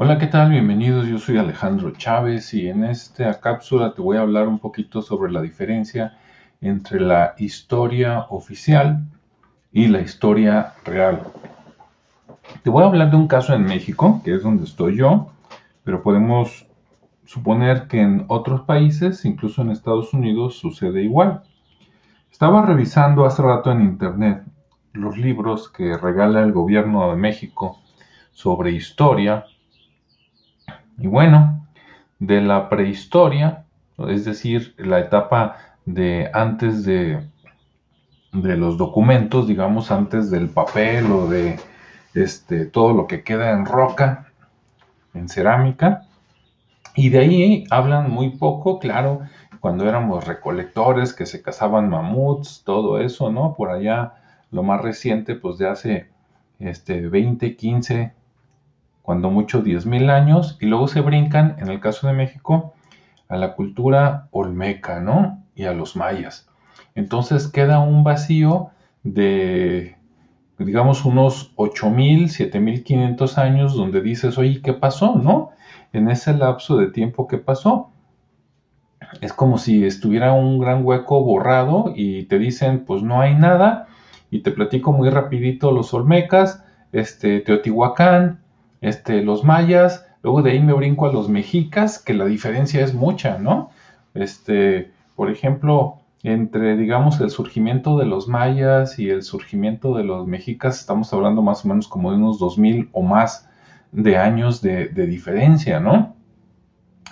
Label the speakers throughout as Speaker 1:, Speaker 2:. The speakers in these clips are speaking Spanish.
Speaker 1: Hola, ¿qué tal? Bienvenidos, yo soy Alejandro Chávez y en esta cápsula te voy a hablar un poquito sobre la diferencia entre la historia oficial y la historia real. Te voy a hablar de un caso en México, que es donde estoy yo, pero podemos suponer que en otros países, incluso en Estados Unidos, sucede igual. Estaba revisando hace rato en internet los libros que regala el gobierno de México sobre historia y bueno, de la prehistoria, es decir, la etapa de antes de, de los documentos, digamos, antes del papel o de este, todo lo que queda en roca, en cerámica. Y de ahí hablan muy poco, claro, cuando éramos recolectores, que se cazaban mamuts, todo eso, ¿no? Por allá, lo más reciente, pues de hace este, 20, 15, cuando mucho 10.000 años, y luego se brincan, en el caso de México, a la cultura olmeca, ¿no? Y a los mayas. Entonces queda un vacío de, digamos, unos 8.000, 7.500 años donde dices, oye, ¿qué pasó, no? En ese lapso de tiempo, ¿qué pasó? Es como si estuviera un gran hueco borrado y te dicen, pues no hay nada, y te platico muy rapidito los olmecas, este, Teotihuacán, este, los mayas, luego de ahí me brinco a los mexicas, que la diferencia es mucha, ¿no? Este, por ejemplo, entre, digamos, el surgimiento de los mayas y el surgimiento de los mexicas, estamos hablando más o menos como de unos 2000 o más de años de, de diferencia, ¿no?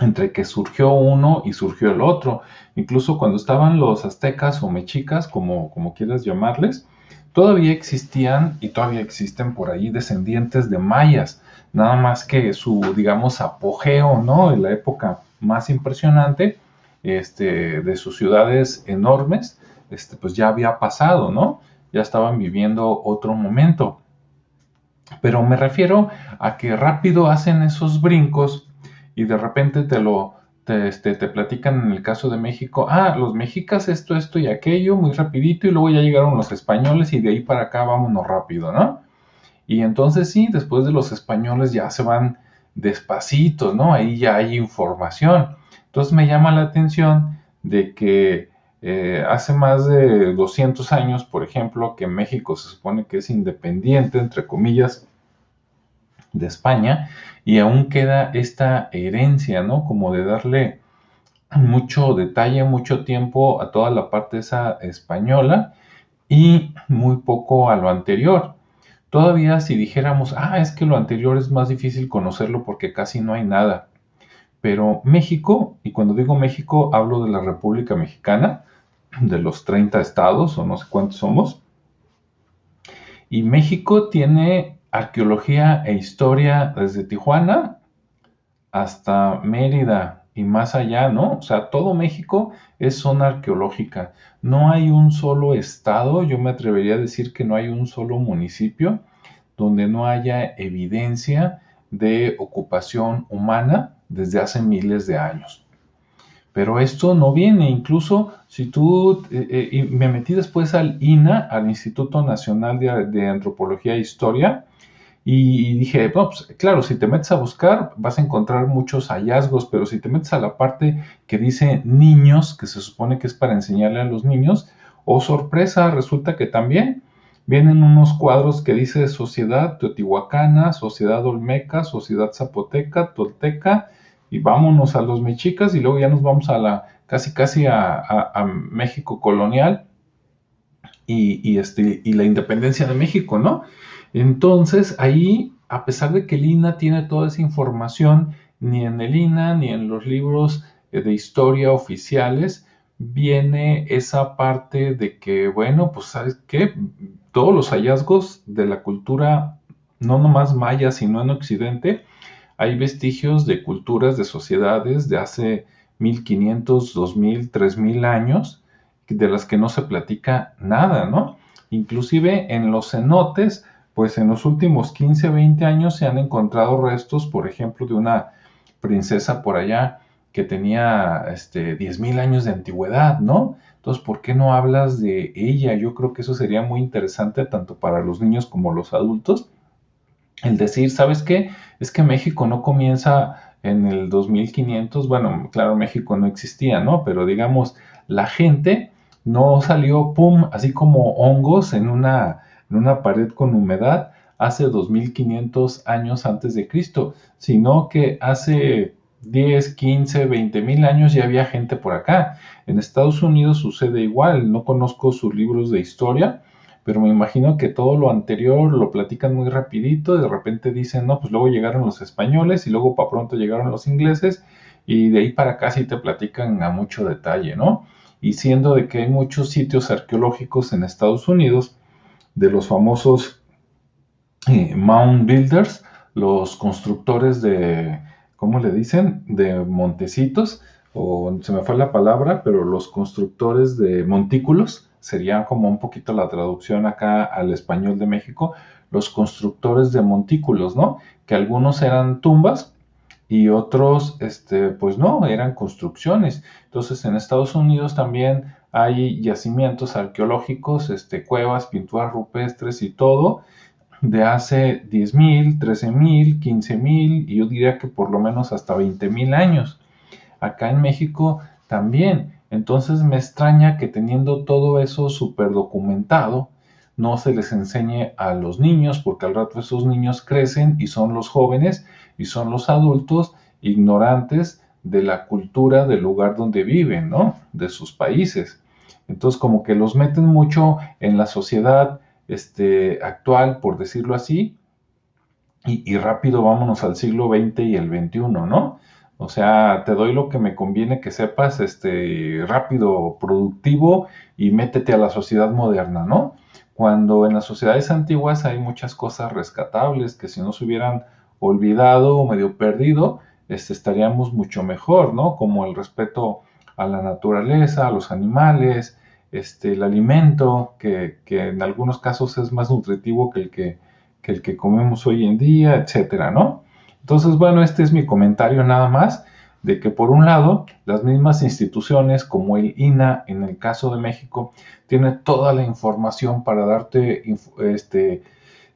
Speaker 1: Entre que surgió uno y surgió el otro. Incluso cuando estaban los aztecas o mexicas, como, como quieras llamarles, todavía existían y todavía existen por ahí descendientes de mayas, nada más que su, digamos, apogeo, ¿no? En la época más impresionante este, de sus ciudades enormes, este, pues ya había pasado, ¿no? Ya estaban viviendo otro momento. Pero me refiero a que rápido hacen esos brincos y de repente te lo, te, este, te platican en el caso de México, ah, los mexicas esto, esto y aquello, muy rapidito, y luego ya llegaron los españoles y de ahí para acá vámonos rápido, ¿no? Y entonces sí, después de los españoles ya se van despacito, ¿no? Ahí ya hay información. Entonces me llama la atención de que eh, hace más de 200 años, por ejemplo, que México se supone que es independiente, entre comillas, de España y aún queda esta herencia, ¿no? Como de darle mucho detalle, mucho tiempo a toda la parte esa española y muy poco a lo anterior. Todavía si dijéramos, ah, es que lo anterior es más difícil conocerlo porque casi no hay nada. Pero México, y cuando digo México hablo de la República Mexicana, de los 30 estados o no sé cuántos somos, y México tiene arqueología e historia desde Tijuana hasta Mérida y más allá, ¿no? O sea, todo México es zona arqueológica. No hay un solo estado, yo me atrevería a decir que no hay un solo municipio donde no haya evidencia de ocupación humana desde hace miles de años. Pero esto no viene, incluso si tú, eh, eh, me metí después al INA, al Instituto Nacional de, de Antropología e Historia, y dije, pues, claro, si te metes a buscar vas a encontrar muchos hallazgos, pero si te metes a la parte que dice niños, que se supone que es para enseñarle a los niños, oh sorpresa, resulta que también vienen unos cuadros que dice sociedad teotihuacana, sociedad olmeca, sociedad zapoteca, tolteca, y vámonos a los mexicas y luego ya nos vamos a la casi casi a, México colonial y, y, este, y la independencia de México, ¿no? Entonces, ahí, a pesar de que el INA tiene toda esa información, ni en el INA ni en los libros eh, de historia oficiales viene esa parte de que, bueno, pues sabes qué, todos los hallazgos de la cultura, no nomás maya, sino en Occidente, hay vestigios de culturas, de sociedades de hace 1500, 2000, 3000 años, de las que no se platica nada, ¿no? Inclusive en los cenotes pues en los últimos 15, 20 años se han encontrado restos, por ejemplo, de una princesa por allá que tenía este, 10.000 años de antigüedad, ¿no? Entonces, ¿por qué no hablas de ella? Yo creo que eso sería muy interesante tanto para los niños como los adultos, el decir, ¿sabes qué? Es que México no comienza en el 2500, bueno, claro, México no existía, ¿no? Pero digamos, la gente no salió, pum, así como hongos en una, en una pared con humedad hace 2500 años antes de Cristo, sino que hace 10, 15, 20 mil años ya había gente por acá. En Estados Unidos sucede igual, no conozco sus libros de historia, pero me imagino que todo lo anterior lo platican muy rapidito, de repente dicen, no, pues luego llegaron los españoles y luego para pronto llegaron los ingleses y de ahí para acá sí te platican a mucho detalle, ¿no? Y siendo de que hay muchos sitios arqueológicos en Estados Unidos, de los famosos eh, Mound Builders, los constructores de, ¿cómo le dicen? De montecitos, o se me fue la palabra, pero los constructores de montículos, sería como un poquito la traducción acá al español de México, los constructores de montículos, ¿no? Que algunos eran tumbas y otros, este, pues no, eran construcciones. Entonces en Estados Unidos también hay yacimientos arqueológicos, este, cuevas, pinturas rupestres y todo de hace 10.000, 13.000, 15.000 y yo diría que por lo menos hasta 20.000 años. Acá en México también entonces me extraña que teniendo todo eso súper documentado, no se les enseñe a los niños, porque al rato esos niños crecen y son los jóvenes y son los adultos ignorantes de la cultura del lugar donde viven, ¿no? De sus países. Entonces como que los meten mucho en la sociedad este, actual, por decirlo así, y, y rápido vámonos al siglo XX y el XXI, ¿no? O sea, te doy lo que me conviene que sepas, este, rápido, productivo y métete a la sociedad moderna, ¿no? Cuando en las sociedades antiguas hay muchas cosas rescatables que si no se hubieran olvidado o medio perdido, este, estaríamos mucho mejor, ¿no? Como el respeto a la naturaleza, a los animales, este, el alimento, que, que en algunos casos es más nutritivo que el que, que el que comemos hoy en día, etcétera, ¿no? Entonces, bueno, este es mi comentario nada más de que por un lado, las mismas instituciones como el INA en el caso de México tiene toda la información para darte este,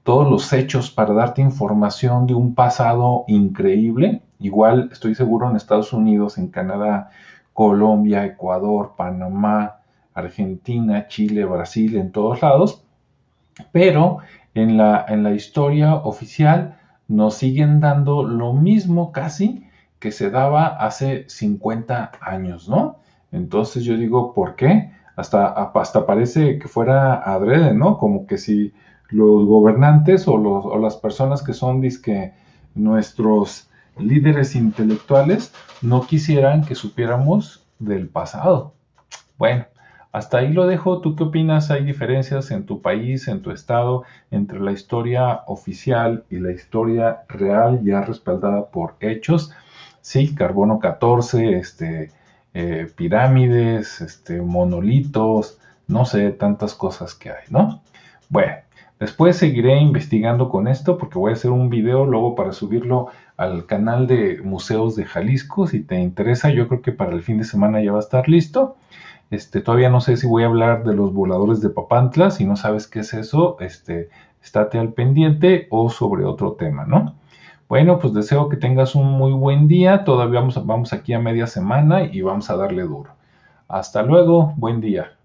Speaker 1: todos los hechos para darte información de un pasado increíble. Igual estoy seguro en Estados Unidos, en Canadá, Colombia, Ecuador, Panamá, Argentina, Chile, Brasil, en todos lados. Pero en la, en la historia oficial nos siguen dando lo mismo casi que se daba hace 50 años, ¿no? Entonces yo digo, ¿por qué? Hasta, hasta parece que fuera adrede, ¿no? Como que si los gobernantes o, los, o las personas que son disque nuestros líderes intelectuales no quisieran que supiéramos del pasado. Bueno, hasta ahí lo dejo. ¿Tú qué opinas? ¿Hay diferencias en tu país, en tu estado, entre la historia oficial y la historia real ya respaldada por hechos? Sí, carbono 14, este, eh, pirámides, este, monolitos, no sé, tantas cosas que hay, ¿no? Bueno, después seguiré investigando con esto porque voy a hacer un video luego para subirlo al canal de Museos de Jalisco. Si te interesa, yo creo que para el fin de semana ya va a estar listo. Este, todavía no sé si voy a hablar de los voladores de Papantla, si no sabes qué es eso, este, estate al pendiente o sobre otro tema, ¿no? Bueno, pues deseo que tengas un muy buen día, todavía vamos, vamos aquí a media semana y vamos a darle duro. Hasta luego, buen día.